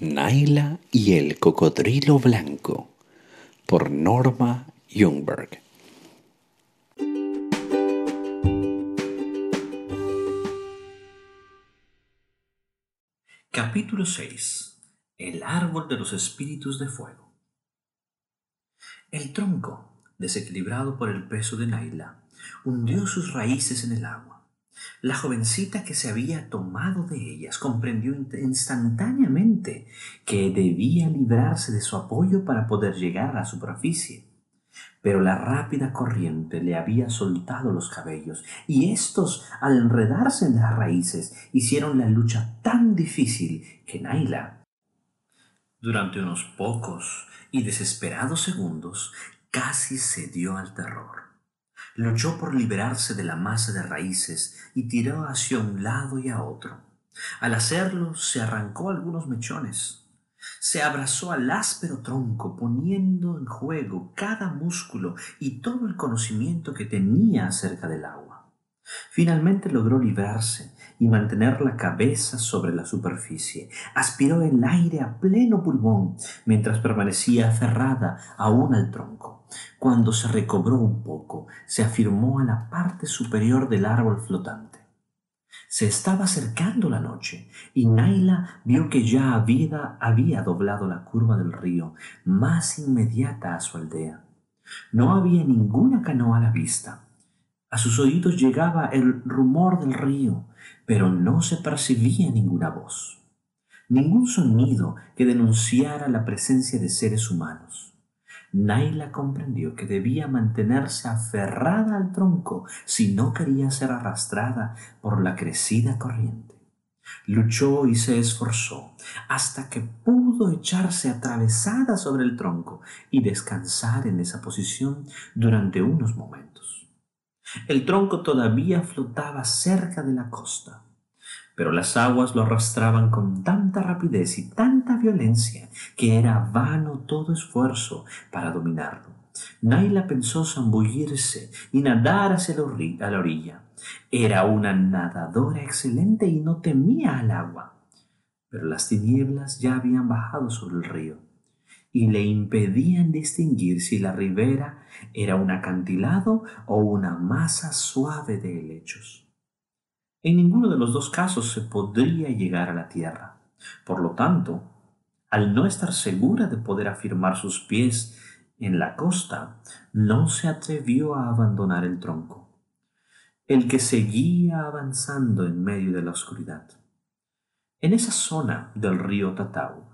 Naila y el cocodrilo blanco por Norma Jungberg. Capítulo 6. El árbol de los espíritus de fuego. El tronco, desequilibrado por el peso de Naila, hundió sus raíces en el agua la jovencita que se había tomado de ellas comprendió instantáneamente que debía librarse de su apoyo para poder llegar a la superficie. Pero la rápida corriente le había soltado los cabellos y estos, al enredarse en las raíces, hicieron la lucha tan difícil que Naila, durante unos pocos y desesperados segundos, casi cedió al terror. Luchó por liberarse de la masa de raíces y tiró hacia un lado y a otro. Al hacerlo se arrancó algunos mechones. Se abrazó al áspero tronco poniendo en juego cada músculo y todo el conocimiento que tenía acerca del agua. Finalmente logró librarse y mantener la cabeza sobre la superficie. Aspiró el aire a pleno pulmón mientras permanecía aferrada aún al tronco. Cuando se recobró un poco, se afirmó a la parte superior del árbol flotante. Se estaba acercando la noche y Naila vio que ya había, había doblado la curva del río más inmediata a su aldea. No había ninguna canoa a la vista. A sus oídos llegaba el rumor del río, pero no se percibía ninguna voz, ningún sonido que denunciara la presencia de seres humanos. Naila comprendió que debía mantenerse aferrada al tronco si no quería ser arrastrada por la crecida corriente. Luchó y se esforzó hasta que pudo echarse atravesada sobre el tronco y descansar en esa posición durante unos momentos. El tronco todavía flotaba cerca de la costa pero las aguas lo arrastraban con tanta rapidez y tanta violencia que era vano todo esfuerzo para dominarlo. Naila pensó zambullirse y nadar hacia la orilla. Era una nadadora excelente y no temía al agua. Pero las tinieblas ya habían bajado sobre el río y le impedían distinguir si la ribera era un acantilado o una masa suave de helechos. En ninguno de los dos casos se podría llegar a la tierra. Por lo tanto, al no estar segura de poder afirmar sus pies en la costa, no se atrevió a abandonar el tronco, el que seguía avanzando en medio de la oscuridad. En esa zona del río Tatau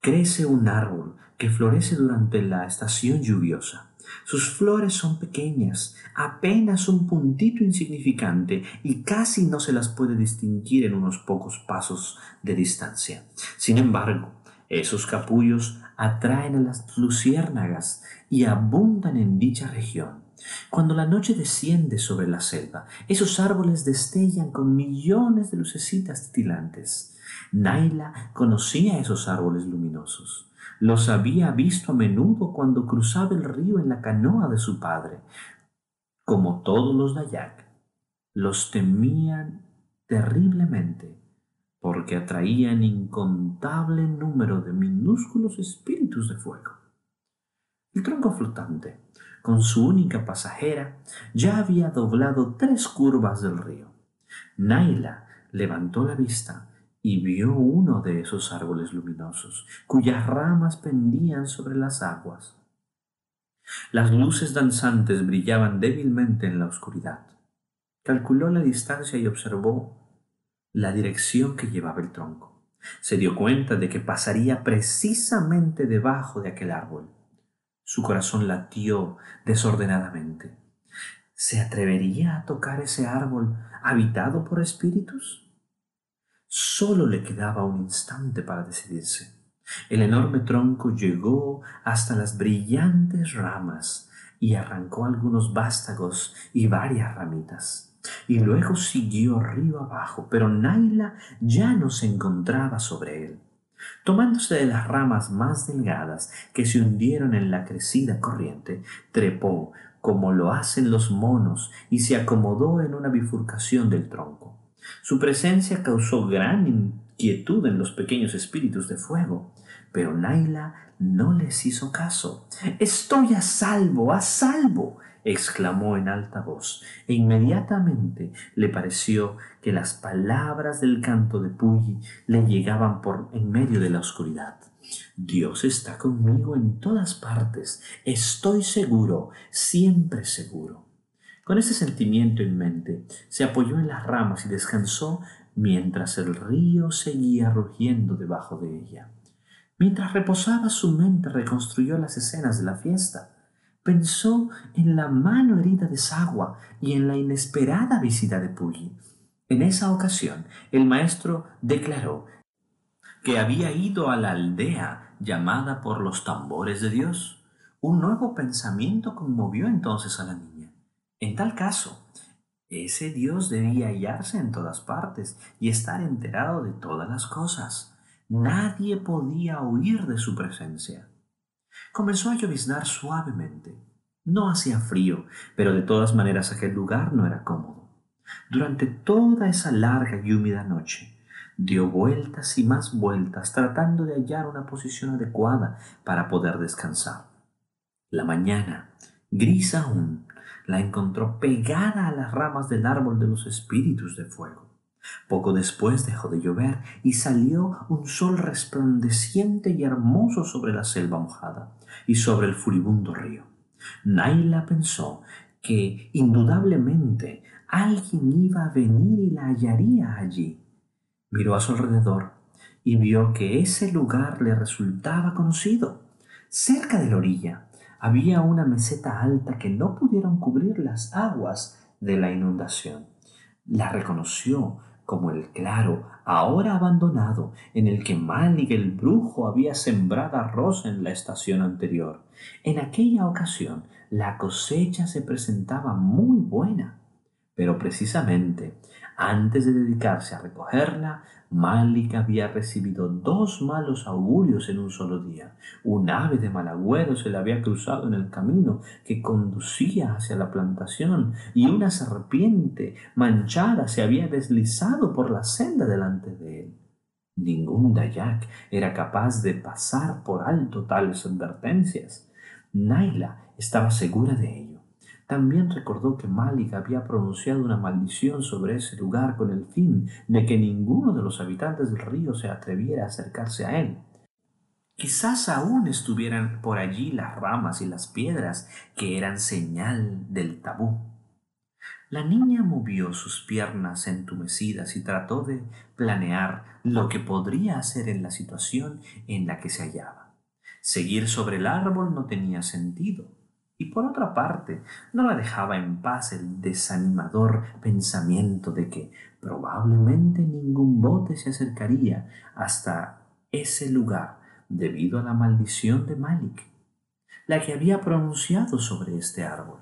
crece un árbol que florece durante la estación lluviosa. Sus flores son pequeñas, apenas un puntito insignificante y casi no se las puede distinguir en unos pocos pasos de distancia. Sin embargo, esos capullos atraen a las luciérnagas y abundan en dicha región. Cuando la noche desciende sobre la selva, esos árboles destellan con millones de lucecitas titilantes. Naila conocía esos árboles luminosos. Los había visto a menudo cuando cruzaba el río en la canoa de su padre. Como todos los Dayak, los temían terriblemente porque atraían incontable número de minúsculos espíritus de fuego. El tronco flotante, con su única pasajera, ya había doblado tres curvas del río. Naila levantó la vista y vio uno de esos árboles luminosos, cuyas ramas pendían sobre las aguas. Las luces danzantes brillaban débilmente en la oscuridad. Calculó la distancia y observó la dirección que llevaba el tronco. Se dio cuenta de que pasaría precisamente debajo de aquel árbol. Su corazón latió desordenadamente. ¿Se atrevería a tocar ese árbol habitado por espíritus? Solo le quedaba un instante para decidirse. El enorme tronco llegó hasta las brillantes ramas y arrancó algunos vástagos y varias ramitas. Y luego siguió río abajo, pero Naila ya no se encontraba sobre él. Tomándose de las ramas más delgadas que se hundieron en la crecida corriente, trepó como lo hacen los monos y se acomodó en una bifurcación del tronco. Su presencia causó gran inquietud en los pequeños espíritus de fuego, pero Naila no les hizo caso. Estoy a salvo, a salvo, exclamó en alta voz, e inmediatamente le pareció que las palabras del canto de Puyi le llegaban por en medio de la oscuridad. Dios está conmigo en todas partes, estoy seguro, siempre seguro. Con ese sentimiento en mente, se apoyó en las ramas y descansó mientras el río seguía rugiendo debajo de ella. Mientras reposaba su mente reconstruyó las escenas de la fiesta. Pensó en la mano herida de Sagua y en la inesperada visita de Puyi. En esa ocasión, el maestro declaró que había ido a la aldea llamada por los tambores de Dios. Un nuevo pensamiento conmovió entonces a la niña. En tal caso, ese Dios debía hallarse en todas partes y estar enterado de todas las cosas. Nadie podía huir de su presencia. Comenzó a lloviznar suavemente. No hacía frío, pero de todas maneras aquel lugar no era cómodo. Durante toda esa larga y húmeda noche, dio vueltas y más vueltas tratando de hallar una posición adecuada para poder descansar. La mañana, gris aún, la encontró pegada a las ramas del árbol de los espíritus de fuego. Poco después dejó de llover y salió un sol resplandeciente y hermoso sobre la selva mojada y sobre el furibundo río. Naila pensó que indudablemente alguien iba a venir y la hallaría allí. Miró a su alrededor y vio que ese lugar le resultaba conocido. Cerca de la orilla había una meseta alta que no pudieron cubrir las aguas de la inundación. La reconoció como el claro, ahora abandonado, en el que Malik el brujo había sembrado arroz en la estación anterior. En aquella ocasión la cosecha se presentaba muy buena, pero precisamente antes de dedicarse a recogerla, Malik había recibido dos malos augurios en un solo día. Un ave de mal agüero se le había cruzado en el camino que conducía hacia la plantación y una serpiente manchada se había deslizado por la senda delante de él. Ningún Dayak era capaz de pasar por alto tales advertencias. Naila estaba segura de ello. También recordó que Malik había pronunciado una maldición sobre ese lugar con el fin de que ninguno de los habitantes del río se atreviera a acercarse a él. Quizás aún estuvieran por allí las ramas y las piedras que eran señal del tabú. La niña movió sus piernas entumecidas y trató de planear lo que podría hacer en la situación en la que se hallaba. Seguir sobre el árbol no tenía sentido y por otra parte, no la dejaba en paz el desanimador pensamiento de que probablemente ningún bote se acercaría hasta ese lugar debido a la maldición de Malik, la que había pronunciado sobre este árbol.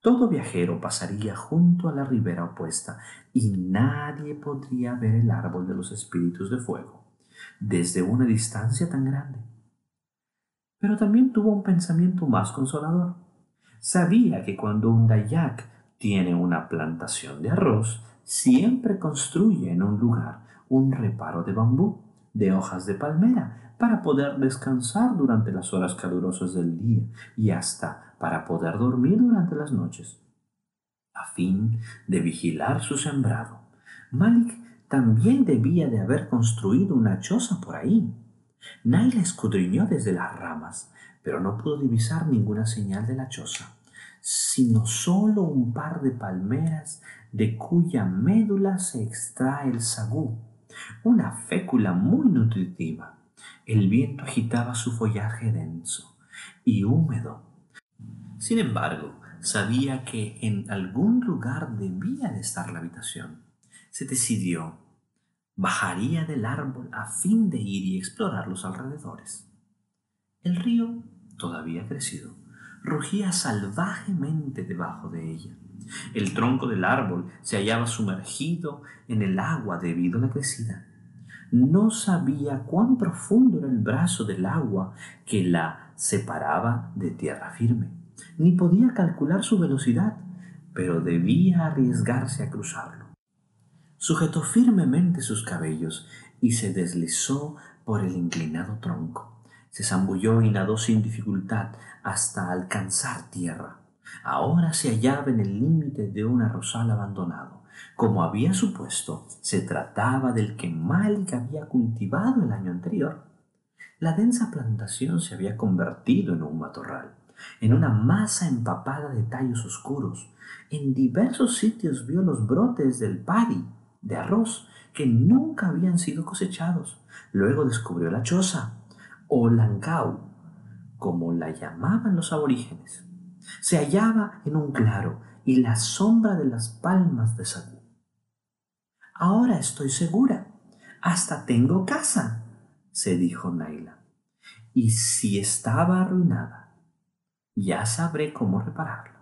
Todo viajero pasaría junto a la ribera opuesta y nadie podría ver el árbol de los espíritus de fuego desde una distancia tan grande pero también tuvo un pensamiento más consolador. Sabía que cuando un Dayak tiene una plantación de arroz, siempre construye en un lugar un reparo de bambú, de hojas de palmera, para poder descansar durante las horas calurosas del día y hasta para poder dormir durante las noches. A fin de vigilar su sembrado, Malik también debía de haber construido una choza por ahí, Naila escudriñó desde las ramas, pero no pudo divisar ninguna señal de la choza, sino solo un par de palmeras de cuya médula se extrae el sagú, una fécula muy nutritiva. El viento agitaba su follaje denso y húmedo. Sin embargo, sabía que en algún lugar debía de estar la habitación. Se decidió bajaría del árbol a fin de ir y explorar los alrededores. El río, todavía crecido, rugía salvajemente debajo de ella. El tronco del árbol se hallaba sumergido en el agua debido a la crecida. No sabía cuán profundo era el brazo del agua que la separaba de tierra firme, ni podía calcular su velocidad, pero debía arriesgarse a cruzarlo. Sujetó firmemente sus cabellos y se deslizó por el inclinado tronco. Se zambulló y nadó sin dificultad hasta alcanzar tierra. Ahora se hallaba en el límite de un arrozal abandonado. Como había supuesto, se trataba del que Malik había cultivado el año anterior. La densa plantación se había convertido en un matorral, en una masa empapada de tallos oscuros. En diversos sitios vio los brotes del padi, de arroz, que nunca habían sido cosechados. Luego descubrió la choza, o lancau, como la llamaban los aborígenes. Se hallaba en un claro y la sombra de las palmas de Sagú. Ahora estoy segura. Hasta tengo casa, se dijo Naila. Y si estaba arruinada, ya sabré cómo repararla.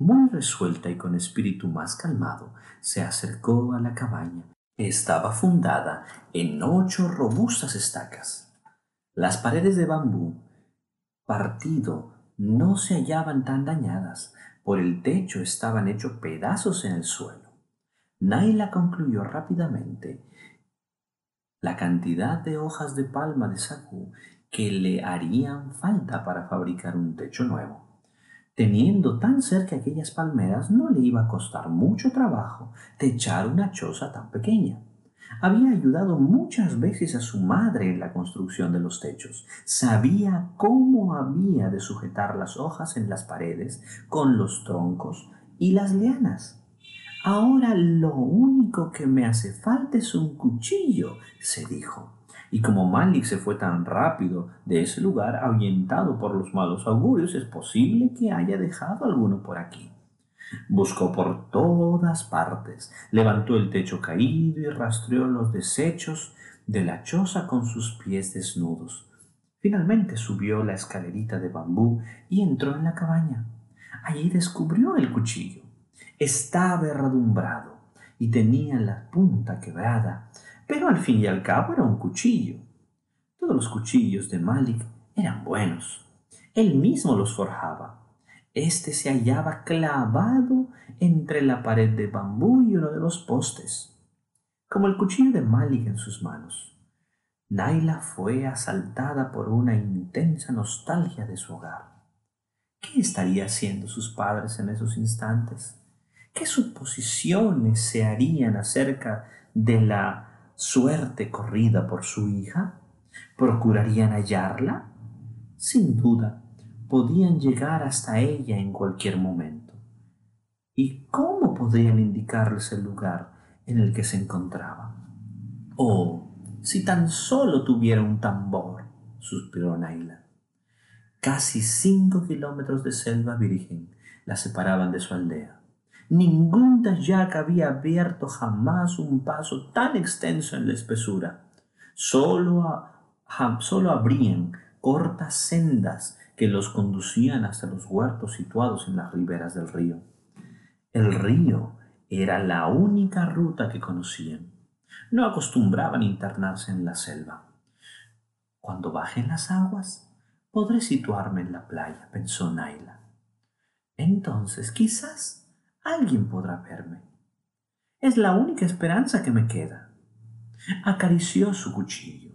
Muy resuelta y con espíritu más calmado, se acercó a la cabaña. Estaba fundada en ocho robustas estacas. Las paredes de bambú partido no se hallaban tan dañadas, por el techo estaban hechos pedazos en el suelo. Naila concluyó rápidamente la cantidad de hojas de palma de sacú que le harían falta para fabricar un techo nuevo. Teniendo tan cerca aquellas palmeras, no le iba a costar mucho trabajo techar una choza tan pequeña. Había ayudado muchas veces a su madre en la construcción de los techos. Sabía cómo había de sujetar las hojas en las paredes con los troncos y las lianas. Ahora lo único que me hace falta es un cuchillo, se dijo. Y como Malik se fue tan rápido de ese lugar, ahuyentado por los malos augurios, es posible que haya dejado alguno por aquí. Buscó por todas partes, levantó el techo caído y rastreó los desechos de la choza con sus pies desnudos. Finalmente subió la escalerita de bambú y entró en la cabaña. Allí descubrió el cuchillo. Estaba herradumbrado y tenía la punta quebrada, pero al fin y al cabo era un cuchillo. Todos los cuchillos de Malik eran buenos. Él mismo los forjaba. Este se hallaba clavado entre la pared de bambú y uno de los postes, como el cuchillo de Malik en sus manos. Naila fue asaltada por una intensa nostalgia de su hogar. ¿Qué estaría haciendo sus padres en esos instantes? ¿Qué suposiciones se harían acerca de la suerte corrida por su hija? ¿Procurarían hallarla? Sin duda, podían llegar hasta ella en cualquier momento. ¿Y cómo podrían indicarles el lugar en el que se encontraba? Oh, si tan solo tuviera un tambor, suspiró Naila. Casi cinco kilómetros de selva virgen la separaban de su aldea. Ningún dayak había abierto jamás un paso tan extenso en la espesura. Solo, solo abrían cortas sendas que los conducían hasta los huertos situados en las riberas del río. El río era la única ruta que conocían. No acostumbraban internarse en la selva. Cuando bajen las aguas, podré situarme en la playa, pensó Naila. Entonces, quizás alguien podrá verme. Es la única esperanza que me queda. Acarició su cuchillo,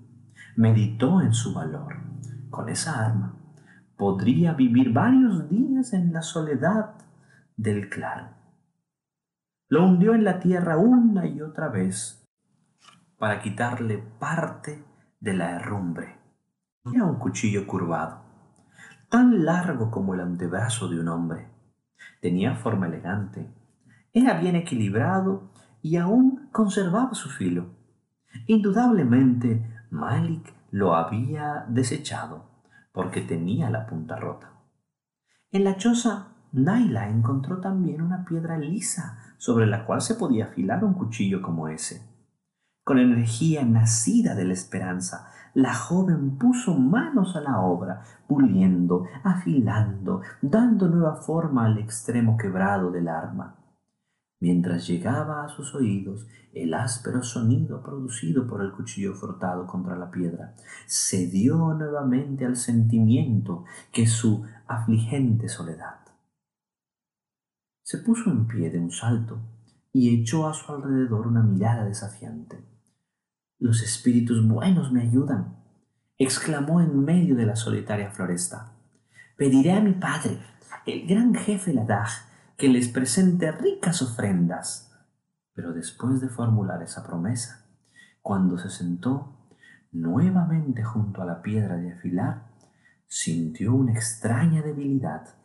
meditó en su valor. Con esa arma podría vivir varios días en la soledad del claro. Lo hundió en la tierra una y otra vez para quitarle parte de la herrumbre. Era un cuchillo curvado, tan largo como el antebrazo de un hombre Tenía forma elegante, era bien equilibrado y aún conservaba su filo. Indudablemente Malik lo había desechado porque tenía la punta rota. En la choza, Naila encontró también una piedra lisa sobre la cual se podía afilar un cuchillo como ese. Con energía nacida de la esperanza, la joven puso manos a la obra, puliendo, afilando, dando nueva forma al extremo quebrado del arma. Mientras llegaba a sus oídos el áspero sonido producido por el cuchillo frotado contra la piedra, se dio nuevamente al sentimiento que su afligente soledad. Se puso en pie de un salto y echó a su alrededor una mirada desafiante. Los espíritus buenos me ayudan, exclamó en medio de la solitaria floresta. Pediré a mi padre, el gran jefe Ladaj, que les presente ricas ofrendas. Pero después de formular esa promesa, cuando se sentó nuevamente junto a la piedra de afilar, sintió una extraña debilidad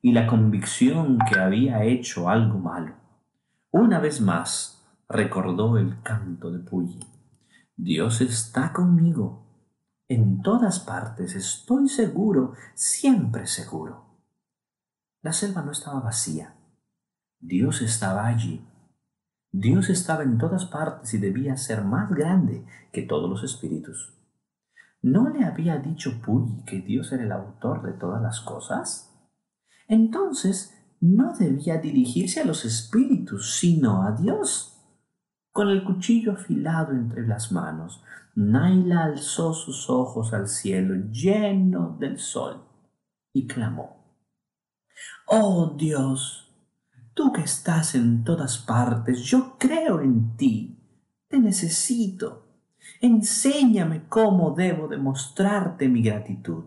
y la convicción que había hecho algo malo. Una vez más recordó el canto de Puyi. Dios está conmigo. En todas partes estoy seguro, siempre seguro. La selva no estaba vacía. Dios estaba allí. Dios estaba en todas partes y debía ser más grande que todos los espíritus. ¿No le había dicho Puyi que Dios era el autor de todas las cosas? Entonces, no debía dirigirse a los espíritus, sino a Dios. Con el cuchillo afilado entre las manos, Naila alzó sus ojos al cielo lleno del sol y clamó, Oh Dios, tú que estás en todas partes, yo creo en ti, te necesito enséñame cómo debo demostrarte mi gratitud.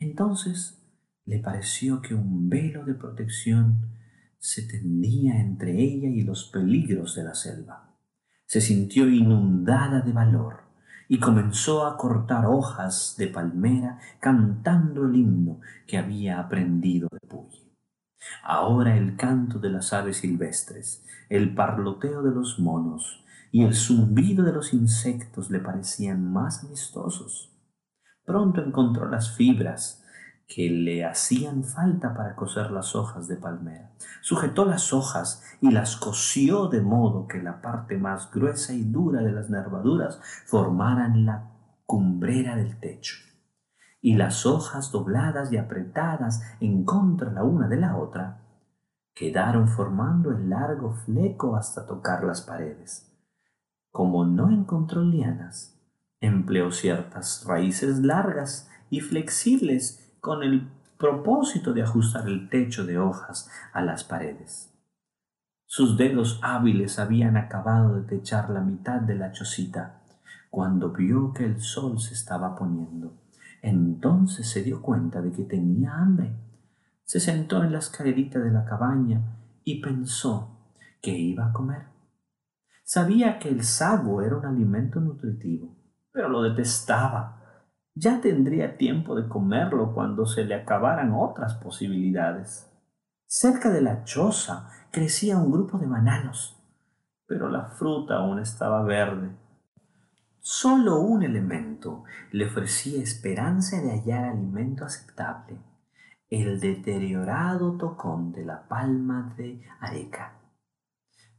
Entonces le pareció que un velo de protección se tendía entre ella y los peligros de la selva. Se sintió inundada de valor y comenzó a cortar hojas de palmera cantando el himno que había aprendido de Puyi. Ahora el canto de las aves silvestres, el parloteo de los monos, y el zumbido de los insectos le parecían más amistosos. Pronto encontró las fibras que le hacían falta para coser las hojas de palmera. Sujetó las hojas y las cosió de modo que la parte más gruesa y dura de las nervaduras formaran la cumbrera del techo. Y las hojas dobladas y apretadas en contra la una de la otra quedaron formando el largo fleco hasta tocar las paredes. Como no encontró lianas, empleó ciertas raíces largas y flexibles con el propósito de ajustar el techo de hojas a las paredes. Sus dedos hábiles habían acabado de techar la mitad de la chocita cuando vio que el sol se estaba poniendo. Entonces se dio cuenta de que tenía hambre. Se sentó en la escalerita de la cabaña y pensó que iba a comer. Sabía que el sago era un alimento nutritivo, pero lo detestaba. Ya tendría tiempo de comerlo cuando se le acabaran otras posibilidades. Cerca de la choza crecía un grupo de bananos, pero la fruta aún estaba verde. Solo un elemento le ofrecía esperanza de hallar alimento aceptable, el deteriorado tocón de la palma de Areca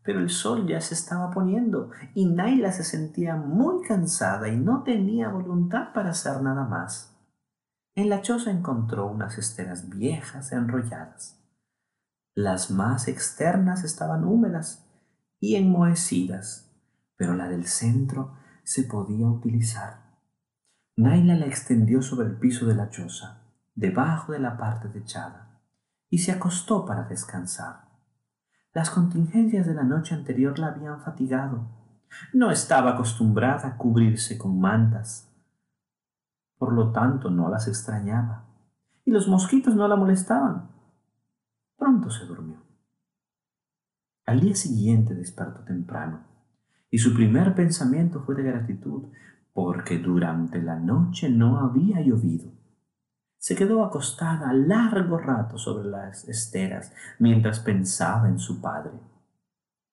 pero el sol ya se estaba poniendo y Naila se sentía muy cansada y no tenía voluntad para hacer nada más. En la choza encontró unas esteras viejas enrolladas. Las más externas estaban húmedas y enmohecidas, pero la del centro se podía utilizar. Naila la extendió sobre el piso de la choza, debajo de la parte techada, y se acostó para descansar. Las contingencias de la noche anterior la habían fatigado. No estaba acostumbrada a cubrirse con mantas. Por lo tanto, no las extrañaba. Y los mosquitos no la molestaban. Pronto se durmió. Al día siguiente despertó temprano, y su primer pensamiento fue de gratitud, porque durante la noche no había llovido. Se quedó acostada largo rato sobre las esteras mientras pensaba en su padre.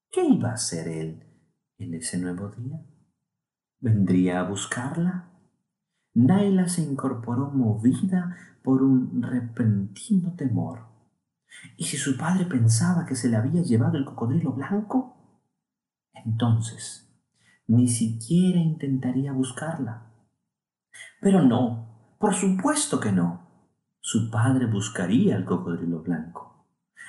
¿Qué iba a hacer él en ese nuevo día? ¿Vendría a buscarla? Naila se incorporó movida por un repentino temor. ¿Y si su padre pensaba que se le había llevado el cocodrilo blanco? Entonces, ni siquiera intentaría buscarla. Pero no, por supuesto que no. Su padre buscaría al cocodrilo blanco.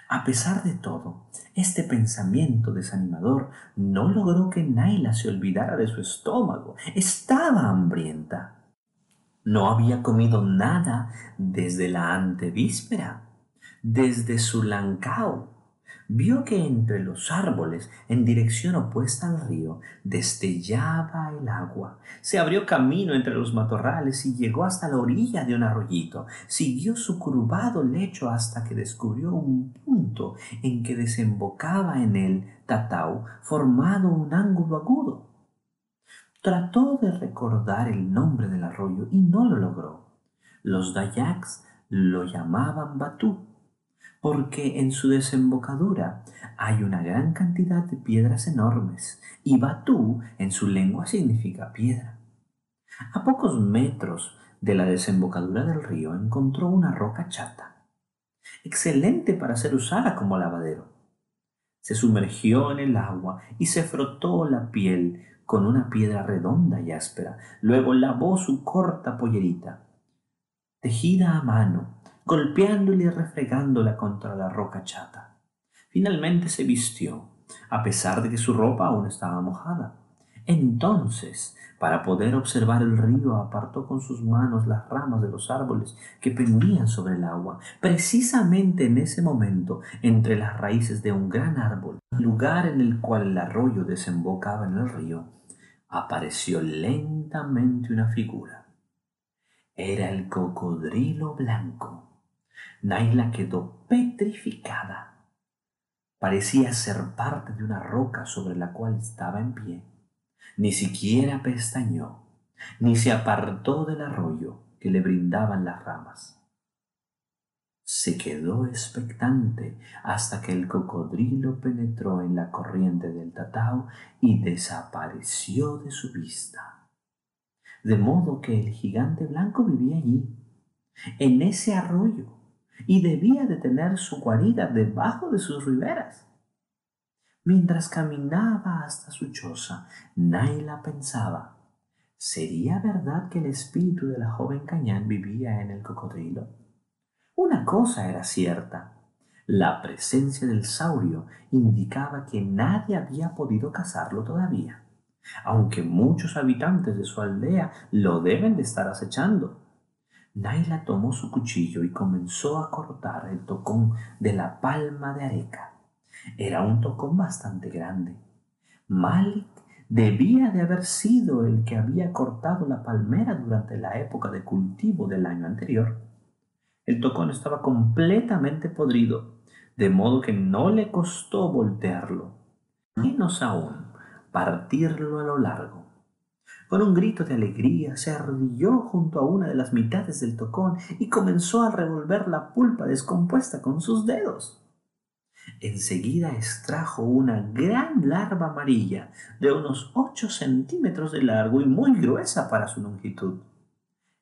A pesar de todo, este pensamiento desanimador no logró que Naila se olvidara de su estómago. Estaba hambrienta. No había comido nada desde la antevíspera, desde su lancao. Vio que entre los árboles, en dirección opuesta al río, destellaba el agua. Se abrió camino entre los matorrales y llegó hasta la orilla de un arroyito. Siguió su curvado lecho hasta que descubrió un punto en que desembocaba en el tatau, formado un ángulo agudo. Trató de recordar el nombre del arroyo y no lo logró. Los dayaks lo llamaban Batú porque en su desembocadura hay una gran cantidad de piedras enormes, y Batú en su lengua significa piedra. A pocos metros de la desembocadura del río encontró una roca chata, excelente para ser usada como lavadero. Se sumergió en el agua y se frotó la piel con una piedra redonda y áspera. Luego lavó su corta pollerita, tejida a mano, golpeándola y refregándola contra la roca chata. Finalmente se vistió, a pesar de que su ropa aún estaba mojada. Entonces, para poder observar el río, apartó con sus manos las ramas de los árboles que pendían sobre el agua. Precisamente en ese momento, entre las raíces de un gran árbol, lugar en el cual el arroyo desembocaba en el río, apareció lentamente una figura. Era el cocodrilo blanco Naila quedó petrificada. Parecía ser parte de una roca sobre la cual estaba en pie. Ni siquiera pestañó, ni se apartó del arroyo que le brindaban las ramas. Se quedó expectante hasta que el cocodrilo penetró en la corriente del tatao y desapareció de su vista. De modo que el gigante blanco vivía allí, en ese arroyo, y debía de tener su guarida debajo de sus riberas. Mientras caminaba hasta su choza, Naila pensaba, ¿sería verdad que el espíritu de la joven Cañán vivía en el cocodrilo? Una cosa era cierta, la presencia del saurio indicaba que nadie había podido cazarlo todavía, aunque muchos habitantes de su aldea lo deben de estar acechando. Naila tomó su cuchillo y comenzó a cortar el tocón de la palma de Areca. Era un tocón bastante grande. Malik debía de haber sido el que había cortado la palmera durante la época de cultivo del año anterior. El tocón estaba completamente podrido, de modo que no le costó voltearlo, menos aún partirlo a lo largo. Con un grito de alegría se arrodilló junto a una de las mitades del tocón y comenzó a revolver la pulpa descompuesta con sus dedos. Enseguida extrajo una gran larva amarilla de unos ocho centímetros de largo y muy gruesa para su longitud.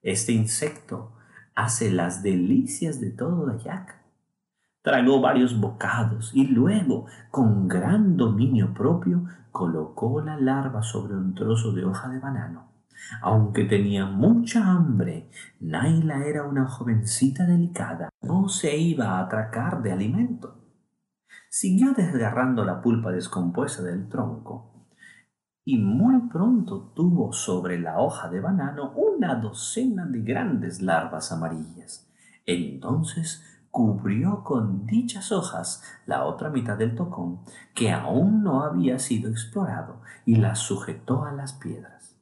Este insecto hace las delicias de todo Dayak. Tragó varios bocados y luego, con gran dominio propio, colocó la larva sobre un trozo de hoja de banano. Aunque tenía mucha hambre, Naila era una jovencita delicada. No se iba a atracar de alimento. Siguió desgarrando la pulpa descompuesta del tronco y muy pronto tuvo sobre la hoja de banano una docena de grandes larvas amarillas. Entonces cubrió con dichas hojas la otra mitad del tocón que aún no había sido explorado y la sujetó a las piedras.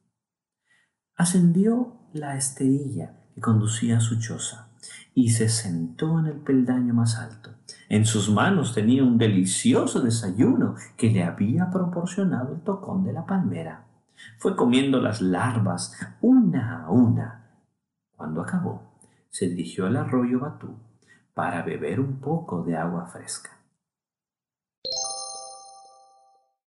Ascendió la esterilla que conducía a su choza y se sentó en el peldaño más alto. En sus manos tenía un delicioso desayuno que le había proporcionado el tocón de la palmera. Fue comiendo las larvas una a una. Cuando acabó, se dirigió al arroyo Batú para beber un poco de agua fresca.